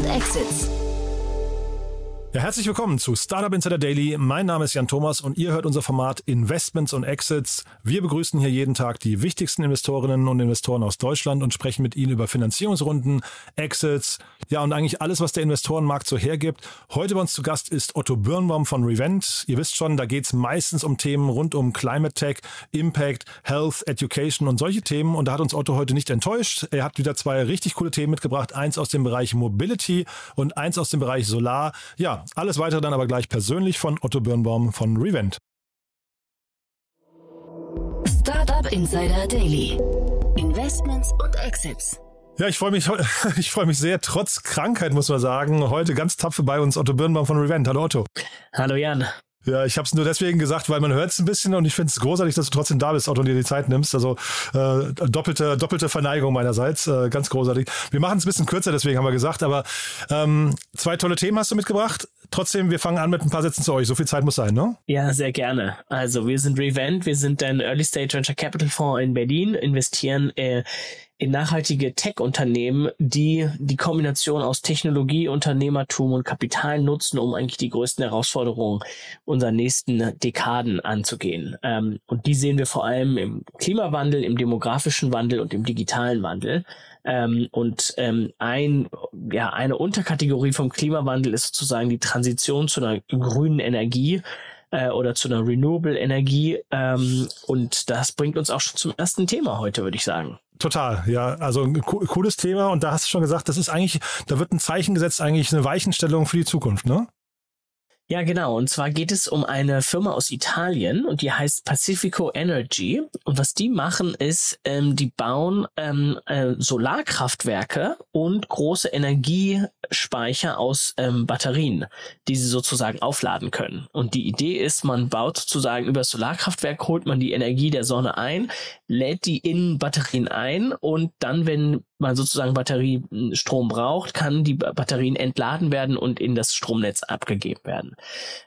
und Exits. Ja, herzlich willkommen zu Startup Insider Daily. Mein Name ist Jan Thomas und ihr hört unser Format Investments und Exits. Wir begrüßen hier jeden Tag die wichtigsten Investorinnen und Investoren aus Deutschland und sprechen mit ihnen über Finanzierungsrunden, Exits, ja und eigentlich alles, was der Investorenmarkt so hergibt. Heute bei uns zu Gast ist Otto Birnbaum von Revent. Ihr wisst schon, da geht es meistens um Themen rund um Climate Tech, Impact, Health, Education und solche Themen. Und da hat uns Otto heute nicht enttäuscht. Er hat wieder zwei richtig coole Themen mitgebracht. Eins aus dem Bereich Mobility und eins aus dem Bereich Solar. Ja, alles weitere dann aber gleich persönlich von Otto Birnbaum von Revent. Startup Insider Daily. Investments und Exits. Ja, ich freue mich, ich freue mich sehr, trotz Krankheit muss man sagen. Heute ganz tapfer bei uns Otto Birnbaum von Revent. Hallo Otto. Hallo Jan. Ja, ich habe es nur deswegen gesagt, weil man hört es ein bisschen und ich finde es großartig, dass du trotzdem da bist, Otto, und dir die Zeit nimmst. Also äh, doppelte, doppelte Verneigung meinerseits, äh, ganz großartig. Wir machen es ein bisschen kürzer, deswegen haben wir gesagt, aber ähm, zwei tolle Themen hast du mitgebracht. Trotzdem, wir fangen an mit ein paar Sätzen zu euch. So viel Zeit muss sein, ne? Ja, sehr gerne. Also wir sind Revent, wir sind ein Early Stage Venture Capital Fonds in Berlin, investieren äh, in nachhaltige Tech-Unternehmen, die die Kombination aus Technologie, Unternehmertum und Kapital nutzen, um eigentlich die größten Herausforderungen unserer nächsten Dekaden anzugehen. Ähm, und die sehen wir vor allem im Klimawandel, im demografischen Wandel und im digitalen Wandel. Ähm, und ähm, ein, ja, eine Unterkategorie vom Klimawandel ist sozusagen die Transition zu einer grünen Energie äh, oder zu einer Renewable Energie. Und das bringt uns auch schon zum ersten Thema heute, würde ich sagen. Total, ja. Also ein cooles Thema und da hast du schon gesagt, das ist eigentlich, da wird ein Zeichen gesetzt, eigentlich eine Weichenstellung für die Zukunft, ne? Ja, genau. Und zwar geht es um eine Firma aus Italien und die heißt Pacifico Energy. Und was die machen ist, ähm, die bauen ähm, äh, Solarkraftwerke und große Energiespeicher aus ähm, Batterien, die sie sozusagen aufladen können. Und die Idee ist, man baut sozusagen über das Solarkraftwerk, holt man die Energie der Sonne ein, lädt die in Batterien ein und dann, wenn man sozusagen Batteriestrom braucht, kann die Batterien entladen werden und in das Stromnetz abgegeben werden.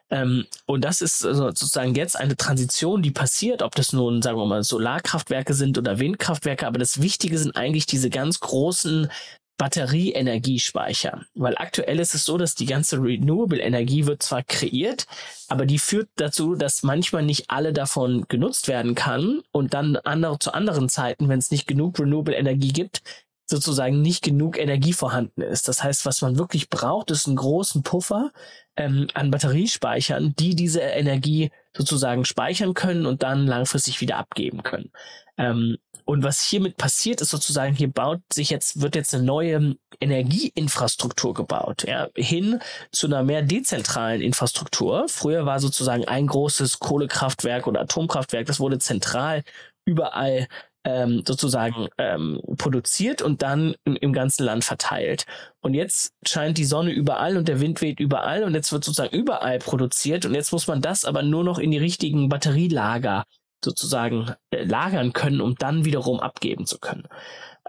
Ähm, und das ist sozusagen jetzt eine Transition, die passiert, ob das nun, sagen wir mal, Solarkraftwerke sind oder Windkraftwerke, aber das Wichtige sind eigentlich diese ganz großen Batterieenergiespeicher. Weil aktuell ist es so, dass die ganze Renewable Energie wird zwar kreiert, aber die führt dazu, dass manchmal nicht alle davon genutzt werden kann und dann andere, zu anderen Zeiten, wenn es nicht genug Renewable Energie gibt, sozusagen nicht genug Energie vorhanden ist. Das heißt, was man wirklich braucht, ist einen großen Puffer ähm, an Batteriespeichern, die diese Energie sozusagen speichern können und dann langfristig wieder abgeben können. Ähm, und was hiermit passiert, ist sozusagen, hier baut sich jetzt, wird jetzt eine neue Energieinfrastruktur gebaut, ja, hin zu einer mehr dezentralen Infrastruktur. Früher war sozusagen ein großes Kohlekraftwerk oder Atomkraftwerk, das wurde zentral überall ähm, sozusagen ähm, produziert und dann im, im ganzen Land verteilt. Und jetzt scheint die Sonne überall und der Wind weht überall und jetzt wird sozusagen überall produziert und jetzt muss man das aber nur noch in die richtigen Batterielager sozusagen äh, lagern können, um dann wiederum abgeben zu können.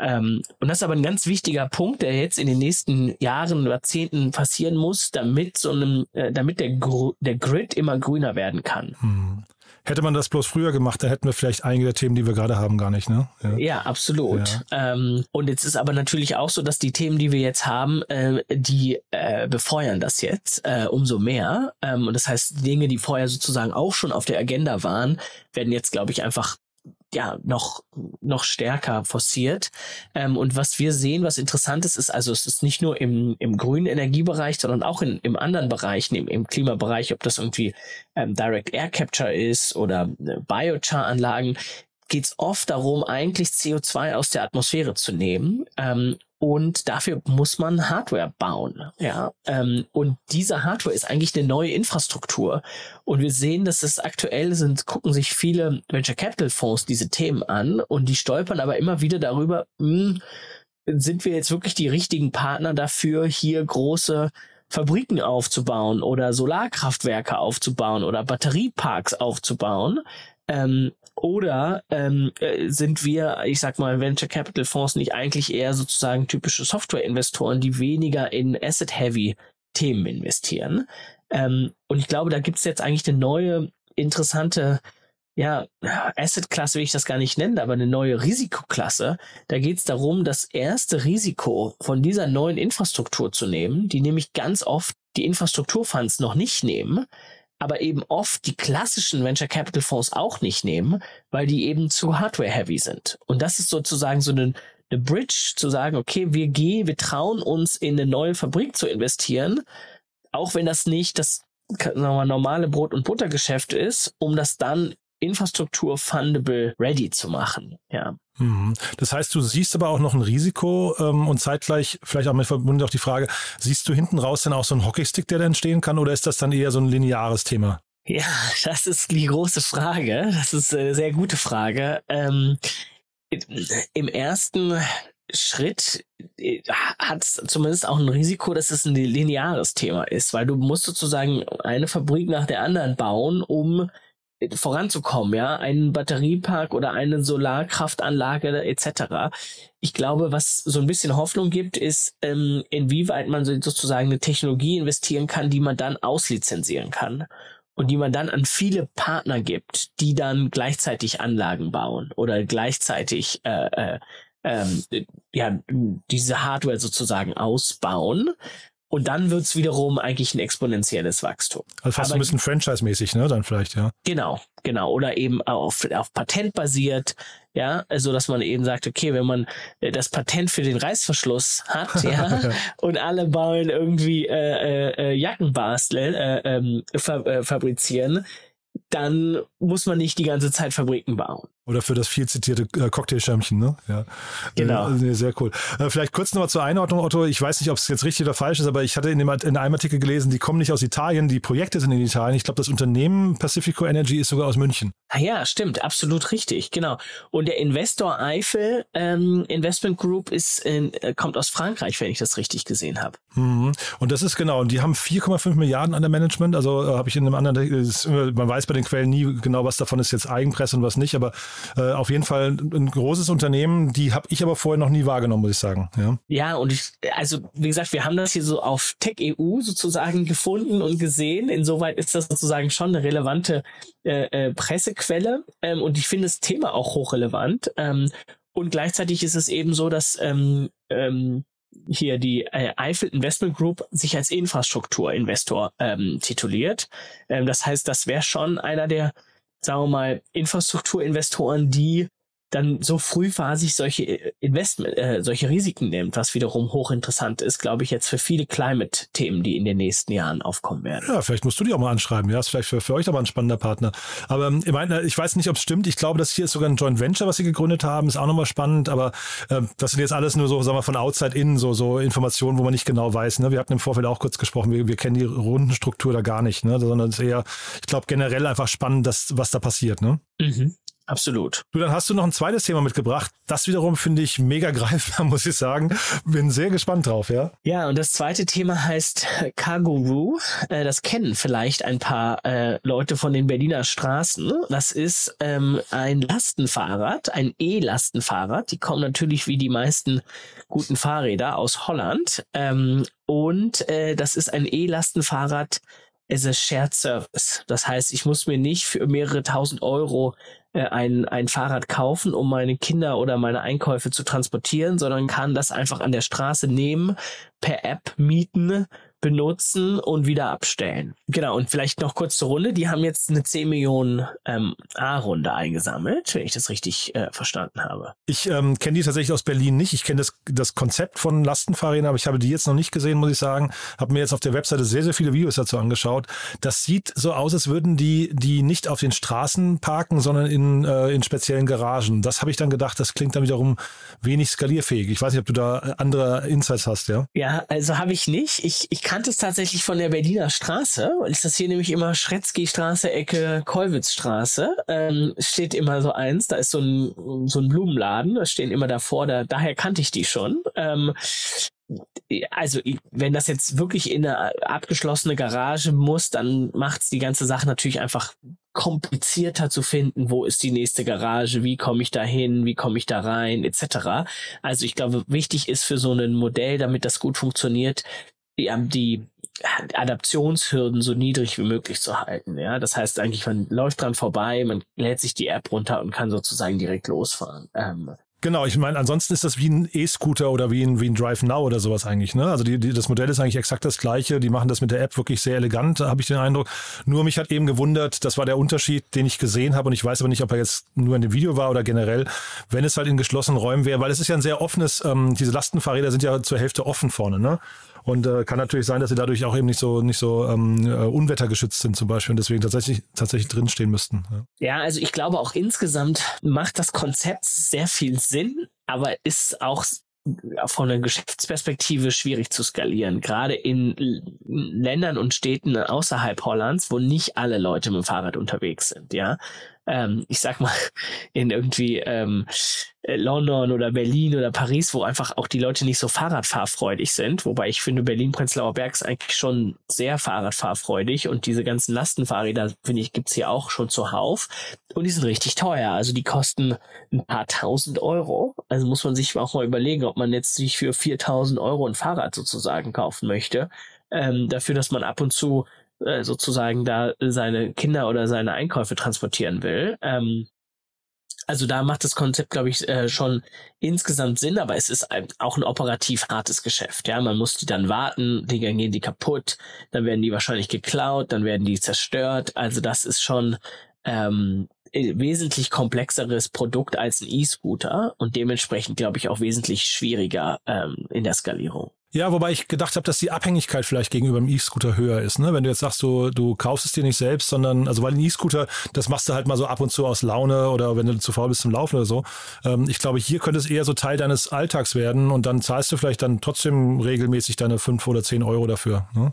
Ähm, und das ist aber ein ganz wichtiger Punkt, der jetzt in den nächsten Jahren, Jahrzehnten passieren muss, damit so einem, äh, damit der, Gr der Grid immer grüner werden kann. Hm. Hätte man das bloß früher gemacht, dann hätten wir vielleicht einige der Themen, die wir gerade haben, gar nicht. Ne? Ja, ja absolut. Ja. Ähm, und jetzt ist aber natürlich auch so, dass die Themen, die wir jetzt haben, äh, die äh, befeuern das jetzt äh, umso mehr. Ähm, und das heißt, Dinge, die vorher sozusagen auch schon auf der Agenda waren, werden jetzt, glaube ich, einfach ja noch noch stärker forciert. Ähm, und was wir sehen, was interessant ist, ist also es ist nicht nur im im grünen Energiebereich, sondern auch in im anderen Bereichen, im, im Klimabereich, ob das irgendwie ähm, Direct Air Capture ist oder äh, Biochar-Anlagen, geht es oft darum, eigentlich CO2 aus der Atmosphäre zu nehmen ähm, und dafür muss man Hardware bauen. Ja, ähm, und diese Hardware ist eigentlich eine neue Infrastruktur. Und wir sehen, dass es aktuell sind, gucken sich viele Venture Capital Fonds diese Themen an und die stolpern aber immer wieder darüber, mh, hm, sind wir jetzt wirklich die richtigen Partner dafür, hier große Fabriken aufzubauen oder Solarkraftwerke aufzubauen oder Batterieparks aufzubauen. Ähm, oder ähm, äh, sind wir, ich sag mal, Venture Capital Fonds nicht eigentlich eher sozusagen typische Software-Investoren, die weniger in Asset-Heavy Themen investieren? Ähm, und ich glaube, da gibt es jetzt eigentlich eine neue interessante ja, Asset-Klasse will ich das gar nicht nennen, aber eine neue Risikoklasse. Da geht es darum, das erste Risiko von dieser neuen Infrastruktur zu nehmen, die nämlich ganz oft die Infrastrukturfonds noch nicht nehmen, aber eben oft die klassischen Venture Capital Fonds auch nicht nehmen, weil die eben zu Hardware-heavy sind. Und das ist sozusagen so eine, eine Bridge zu sagen, okay, wir gehen, wir trauen uns in eine neue Fabrik zu investieren, auch wenn das nicht das normale Brot- und Buttergeschäft ist, um das dann Infrastruktur fundable ready zu machen. Ja. Mhm. Das heißt, du siehst aber auch noch ein Risiko ähm, und zeitgleich vielleicht auch mit verbunden auch die Frage, siehst du hinten raus dann auch so einen Hockeystick, der da entstehen kann oder ist das dann eher so ein lineares Thema? Ja, das ist die große Frage. Das ist eine sehr gute Frage. Ähm, Im ersten Schritt äh, hat es zumindest auch ein Risiko, dass es ein lineares Thema ist, weil du musst sozusagen eine Fabrik nach der anderen bauen, um voranzukommen, ja, einen Batteriepark oder eine Solarkraftanlage etc. Ich glaube, was so ein bisschen Hoffnung gibt, ist, ähm, inwieweit man sozusagen eine Technologie investieren kann, die man dann auslizenzieren kann und die man dann an viele Partner gibt, die dann gleichzeitig Anlagen bauen oder gleichzeitig äh, äh, ähm, ja diese Hardware sozusagen ausbauen und dann wird's wiederum eigentlich ein exponentielles Wachstum. Also fast Aber, ein bisschen Franchise-mäßig, ne? Dann vielleicht, ja. Genau, genau. Oder eben auf, auf Patent basiert, ja, also dass man eben sagt, okay, wenn man äh, das Patent für den Reißverschluss hat, ja, und alle bauen irgendwie äh, äh, Jackenbastel äh, ähm, fa äh, fabrizieren, dann muss man nicht die ganze Zeit Fabriken bauen. Oder für das viel zitierte äh, Cocktailschirmchen, ne? Ja. Genau. Äh, sehr cool. Äh, vielleicht kurz nochmal zur Einordnung, Otto. Ich weiß nicht, ob es jetzt richtig oder falsch ist, aber ich hatte in, dem, in einem Artikel gelesen, die kommen nicht aus Italien, die Projekte sind in Italien. Ich glaube, das Unternehmen Pacifico Energy ist sogar aus München. Ah ja, stimmt, absolut richtig, genau. Und der Investor Eiffel ähm, Investment Group ist in, äh, kommt aus Frankreich, wenn ich das richtig gesehen habe. Mhm. Und das ist genau, und die haben 4,5 Milliarden an der Management. Also habe ich in einem anderen, ist, man weiß bei den Quellen nie genau, was davon ist jetzt Eigenpresse und was nicht, aber äh, auf jeden Fall ein großes Unternehmen, die habe ich aber vorher noch nie wahrgenommen, muss ich sagen. Ja, ja und ich, also wie gesagt, wir haben das hier so auf Tech EU sozusagen gefunden und gesehen. Insoweit ist das sozusagen schon eine relevante äh, äh, Pressequelle ähm, und ich finde das Thema auch hochrelevant. Ähm, und gleichzeitig ist es eben so, dass ähm, ähm, hier die äh, Eiffel Investment Group sich als Infrastrukturinvestor ähm, tituliert. Ähm, das heißt, das wäre schon einer der sagen wir mal, Infrastrukturinvestoren, die dann so frühphasig solche äh, Investment, äh, solche Risiken nimmt, was wiederum hochinteressant ist, glaube ich, jetzt für viele Climate-Themen, die in den nächsten Jahren aufkommen werden. Ja, vielleicht musst du die auch mal anschreiben. Ja, ist vielleicht für, für euch aber ein spannender Partner. Aber ähm, ich, meine, ich weiß nicht, ob es stimmt. Ich glaube, das hier ist sogar ein Joint Venture, was sie gegründet haben, ist auch nochmal spannend. Aber äh, das sind jetzt alles nur so, sagen wir, von outside in, so, so Informationen, wo man nicht genau weiß. Ne? Wir hatten im Vorfeld auch kurz gesprochen, wir, wir kennen die Rundenstruktur da gar nicht, ne? sondern es ist eher, ich glaube, generell einfach spannend, dass, was da passiert. Ne? Mhm. Absolut. Du, dann hast du noch ein zweites Thema mitgebracht. Das wiederum finde ich mega greifbar, muss ich sagen. Bin sehr gespannt drauf, ja. Ja, und das zweite Thema heißt Cargo Äh, das kennen vielleicht ein paar äh, Leute von den Berliner Straßen. Das ist ähm, ein Lastenfahrrad, ein E-Lastenfahrrad. Die kommen natürlich wie die meisten guten Fahrräder aus Holland. Ähm, und äh, das ist ein E-Lastenfahrrad as a Shared Service. Das heißt, ich muss mir nicht für mehrere tausend Euro äh, ein, ein Fahrrad kaufen, um meine Kinder oder meine Einkäufe zu transportieren, sondern kann das einfach an der Straße nehmen, per App mieten benutzen und wieder abstellen. Genau, und vielleicht noch kurz zur Runde. Die haben jetzt eine 10 Millionen ähm, A-Runde eingesammelt, wenn ich das richtig äh, verstanden habe. Ich ähm, kenne die tatsächlich aus Berlin nicht. Ich kenne das, das Konzept von Lastenfahrrädern, aber ich habe die jetzt noch nicht gesehen, muss ich sagen. Habe mir jetzt auf der Webseite sehr, sehr viele Videos dazu angeschaut. Das sieht so aus, als würden die die nicht auf den Straßen parken, sondern in, äh, in speziellen Garagen. Das habe ich dann gedacht, das klingt dann wiederum wenig skalierfähig. Ich weiß nicht, ob du da äh, andere Insights hast, ja? Ja, also habe ich nicht. Ich, ich kann kannte es tatsächlich von der Berliner Straße, ist das hier nämlich immer Schretzky-Straße, Ecke Kollwitzstraße. Ähm, steht immer so eins, da ist so ein, so ein Blumenladen, das stehen immer davor, da, daher kannte ich die schon. Ähm, also wenn das jetzt wirklich in eine abgeschlossene Garage muss, dann macht's die ganze Sache natürlich einfach komplizierter zu finden, wo ist die nächste Garage, wie komme ich da hin, wie komme ich da rein, etc. Also ich glaube, wichtig ist für so ein Modell, damit das gut funktioniert, die, die Adaptionshürden so niedrig wie möglich zu halten. Ja, das heißt eigentlich, man läuft dran vorbei, man lädt sich die App runter und kann sozusagen direkt losfahren. Ähm, Genau, ich meine, ansonsten ist das wie ein E-Scooter oder wie ein, wie ein Drive Now oder sowas eigentlich. Ne? Also die, die, das Modell ist eigentlich exakt das gleiche. Die machen das mit der App wirklich sehr elegant, habe ich den Eindruck. Nur mich hat eben gewundert, das war der Unterschied, den ich gesehen habe und ich weiß aber nicht, ob er jetzt nur in dem Video war oder generell, wenn es halt in geschlossenen Räumen wäre, weil es ist ja ein sehr offenes, ähm, diese Lastenfahrräder sind ja zur Hälfte offen vorne. Ne? Und äh, kann natürlich sein, dass sie dadurch auch eben nicht so nicht so ähm, äh, unwettergeschützt sind zum Beispiel und deswegen tatsächlich tatsächlich drinstehen müssten. Ja. ja, also ich glaube auch insgesamt macht das Konzept sehr viel Sinn, aber ist auch von der Geschäftsperspektive schwierig zu skalieren, gerade in Ländern und Städten außerhalb Hollands, wo nicht alle Leute mit dem Fahrrad unterwegs sind, ja ähm, ich sag mal, in irgendwie ähm, London oder Berlin oder Paris, wo einfach auch die Leute nicht so Fahrradfahrfreudig sind. Wobei ich finde, Berlin-Prenzlauer Berg ist eigentlich schon sehr Fahrradfahrfreudig und diese ganzen Lastenfahrräder, finde ich, gibt's hier auch schon zuhauf. Und die sind richtig teuer. Also die kosten ein paar tausend Euro. Also muss man sich auch mal überlegen, ob man jetzt sich für 4000 Euro ein Fahrrad sozusagen kaufen möchte. Ähm, dafür, dass man ab und zu äh, sozusagen da seine Kinder oder seine Einkäufe transportieren will. Ähm, also da macht das Konzept, glaube ich, äh, schon insgesamt Sinn, aber es ist ein, auch ein operativ hartes Geschäft. Ja, man muss die dann warten, die gehen die kaputt, dann werden die wahrscheinlich geklaut, dann werden die zerstört. Also das ist schon ähm, wesentlich komplexeres Produkt als ein E-Scooter und dementsprechend, glaube ich, auch wesentlich schwieriger ähm, in der Skalierung. Ja, wobei ich gedacht habe, dass die Abhängigkeit vielleicht gegenüber dem E-Scooter höher ist. Ne? Wenn du jetzt sagst, du, du kaufst es dir nicht selbst, sondern, also weil ein E-Scooter, das machst du halt mal so ab und zu aus Laune oder wenn du zu faul bist zum Laufen oder so. Ähm, ich glaube, hier könnte es eher so Teil deines Alltags werden und dann zahlst du vielleicht dann trotzdem regelmäßig deine fünf oder zehn Euro dafür. Ne?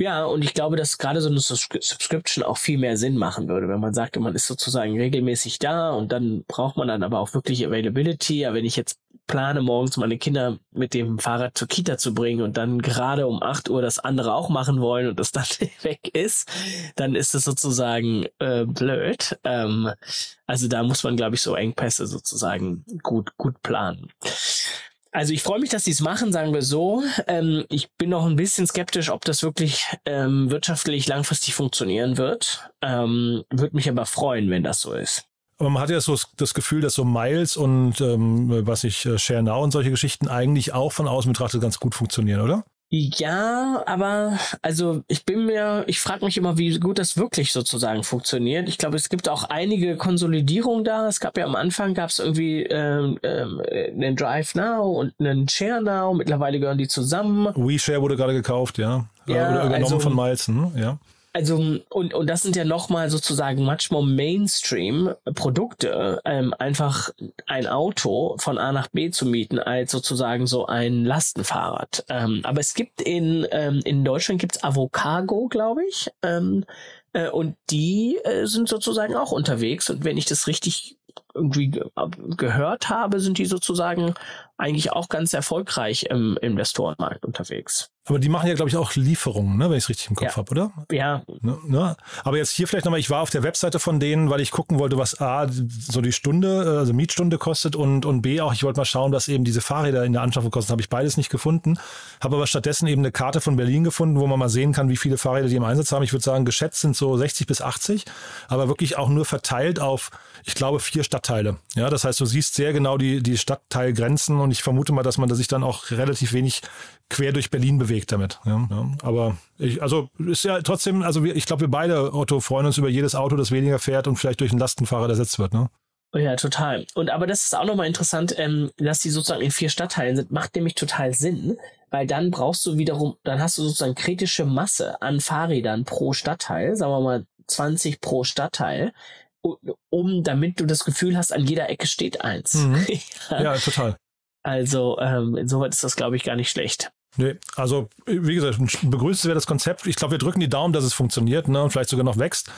Ja, und ich glaube, dass gerade so eine Subscription auch viel mehr Sinn machen würde, wenn man sagt, man ist sozusagen regelmäßig da und dann braucht man dann aber auch wirklich Availability. Ja, wenn ich jetzt plane, morgens meine Kinder mit dem Fahrrad zur Kita zu bringen und dann gerade um acht Uhr das andere auch machen wollen und das dann weg ist, dann ist es sozusagen äh, blöd. Ähm, also da muss man, glaube ich, so Engpässe sozusagen gut, gut planen. Also ich freue mich, dass sie es machen, sagen wir so. Ähm, ich bin noch ein bisschen skeptisch, ob das wirklich ähm, wirtschaftlich langfristig funktionieren wird. Ähm, Würde mich aber freuen, wenn das so ist. Aber man hat ja so das Gefühl, dass so Miles und ähm, was ich äh, Share Now und solche Geschichten eigentlich auch von außen betrachtet ganz gut funktionieren, oder? Ja, aber also ich bin mir, ich frage mich immer, wie gut das wirklich sozusagen funktioniert. Ich glaube, es gibt auch einige Konsolidierungen da. Es gab ja am Anfang gab es irgendwie ähm, ähm, einen Drive Now und einen Share Now. Mittlerweile gehören die zusammen. WeShare wurde gerade gekauft, ja. ja Oder übernommen also, von Miles, hm? ja also und und das sind ja nochmal sozusagen much more Mainstream Produkte, ähm, einfach ein Auto von A nach B zu mieten als sozusagen so ein Lastenfahrrad. Ähm, aber es gibt in ähm, in Deutschland gibt's Avocago, glaube ich, ähm, äh, und die äh, sind sozusagen auch unterwegs. Und wenn ich das richtig irgendwie gehört habe, sind die sozusagen eigentlich auch ganz erfolgreich im Investorenmarkt unterwegs. Aber die machen ja, glaube ich, auch Lieferungen, ne, wenn ich es richtig im Kopf ja. habe, oder? Ja. Ne, ne? Aber jetzt hier vielleicht nochmal, ich war auf der Webseite von denen, weil ich gucken wollte, was A, so die Stunde, also Mietstunde kostet und, und B, auch ich wollte mal schauen, was eben diese Fahrräder in der Anschaffung kosten. Habe ich beides nicht gefunden. Habe aber stattdessen eben eine Karte von Berlin gefunden, wo man mal sehen kann, wie viele Fahrräder die im Einsatz haben. Ich würde sagen, geschätzt sind so 60 bis 80, aber wirklich auch nur verteilt auf, ich glaube, vier Stadtteile. Ja, das heißt, du siehst sehr genau die, die Stadtteilgrenzen und ich vermute mal, dass man sich dann auch relativ wenig quer durch Berlin bewegt damit. Ja, ja. Aber ich, also ist ja trotzdem, also wir, ich glaube, wir beide, Otto, freuen uns über jedes Auto, das weniger fährt und vielleicht durch einen Lastenfahrer ersetzt wird, ne? Ja, total. Und aber das ist auch nochmal interessant, ähm, dass die sozusagen in vier Stadtteilen sind, macht nämlich total Sinn, weil dann brauchst du wiederum, dann hast du sozusagen kritische Masse an Fahrrädern pro Stadtteil, sagen wir mal 20 pro Stadtteil, um, damit du das Gefühl hast, an jeder Ecke steht eins. Mhm. ja. ja, total. Also ähm, insoweit ist das, glaube ich, gar nicht schlecht. Nee, also wie gesagt, begrüßt wäre das Konzept. Ich glaube, wir drücken die Daumen, dass es funktioniert ne, und vielleicht sogar noch wächst.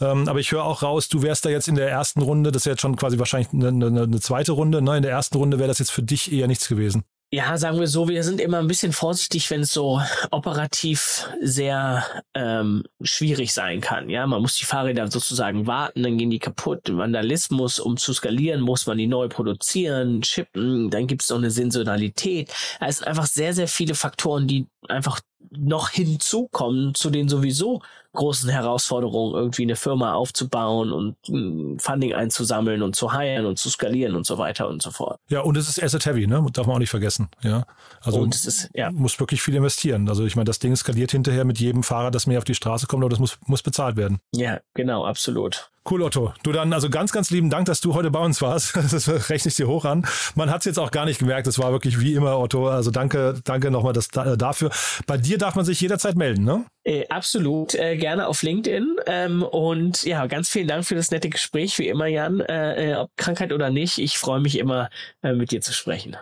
Ähm, aber ich höre auch raus, du wärst da jetzt in der ersten Runde, das ist jetzt schon quasi wahrscheinlich eine, eine, eine zweite Runde, ne? in der ersten Runde wäre das jetzt für dich eher nichts gewesen. Ja, sagen wir so, wir sind immer ein bisschen vorsichtig, wenn es so operativ sehr ähm, schwierig sein kann. Ja, man muss die Fahrräder sozusagen warten, dann gehen die kaputt. Vandalismus, um zu skalieren, muss man die neu produzieren, chippen, dann gibt es noch eine Sensionalität. Es sind einfach sehr, sehr viele Faktoren, die einfach noch hinzukommen zu den sowieso großen Herausforderungen, irgendwie eine Firma aufzubauen und hm, Funding einzusammeln und zu heilen und zu skalieren und so weiter und so fort. Ja, und es ist asset heavy, ne? Darf man auch nicht vergessen. Ja. Also und es ist, ja. muss wirklich viel investieren. Also ich meine, das Ding skaliert hinterher mit jedem Fahrer, das mehr auf die Straße kommt, aber das muss, muss bezahlt werden. Ja, genau, absolut. Cool, Otto. Du dann also ganz, ganz lieben Dank, dass du heute bei uns warst. Das rechne ich dir hoch an. Man hat es jetzt auch gar nicht gemerkt. Es war wirklich wie immer, Otto. Also danke, danke nochmal das, dafür. Bei dir darf man sich jederzeit melden, ne? Äh, absolut. Äh, gerne auf LinkedIn. Ähm, und ja, ganz vielen Dank für das nette Gespräch, wie immer, Jan. Äh, äh ob Krankheit oder nicht, ich freue mich immer, äh, mit dir zu sprechen.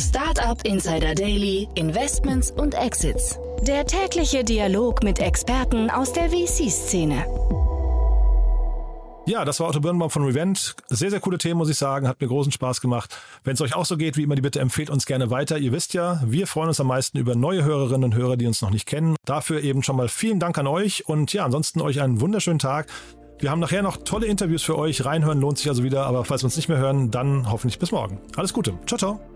Startup Insider Daily, Investments und Exits. Der tägliche Dialog mit Experten aus der VC-Szene. Ja, das war Otto Birnbaum von Revent. Sehr, sehr coole Themen, muss ich sagen. Hat mir großen Spaß gemacht. Wenn es euch auch so geht, wie immer, die Bitte empfehlt uns gerne weiter. Ihr wisst ja, wir freuen uns am meisten über neue Hörerinnen und Hörer, die uns noch nicht kennen. Dafür eben schon mal vielen Dank an euch und ja, ansonsten euch einen wunderschönen Tag. Wir haben nachher noch tolle Interviews für euch. Reinhören lohnt sich also wieder, aber falls wir uns nicht mehr hören, dann hoffentlich bis morgen. Alles Gute. Ciao, ciao.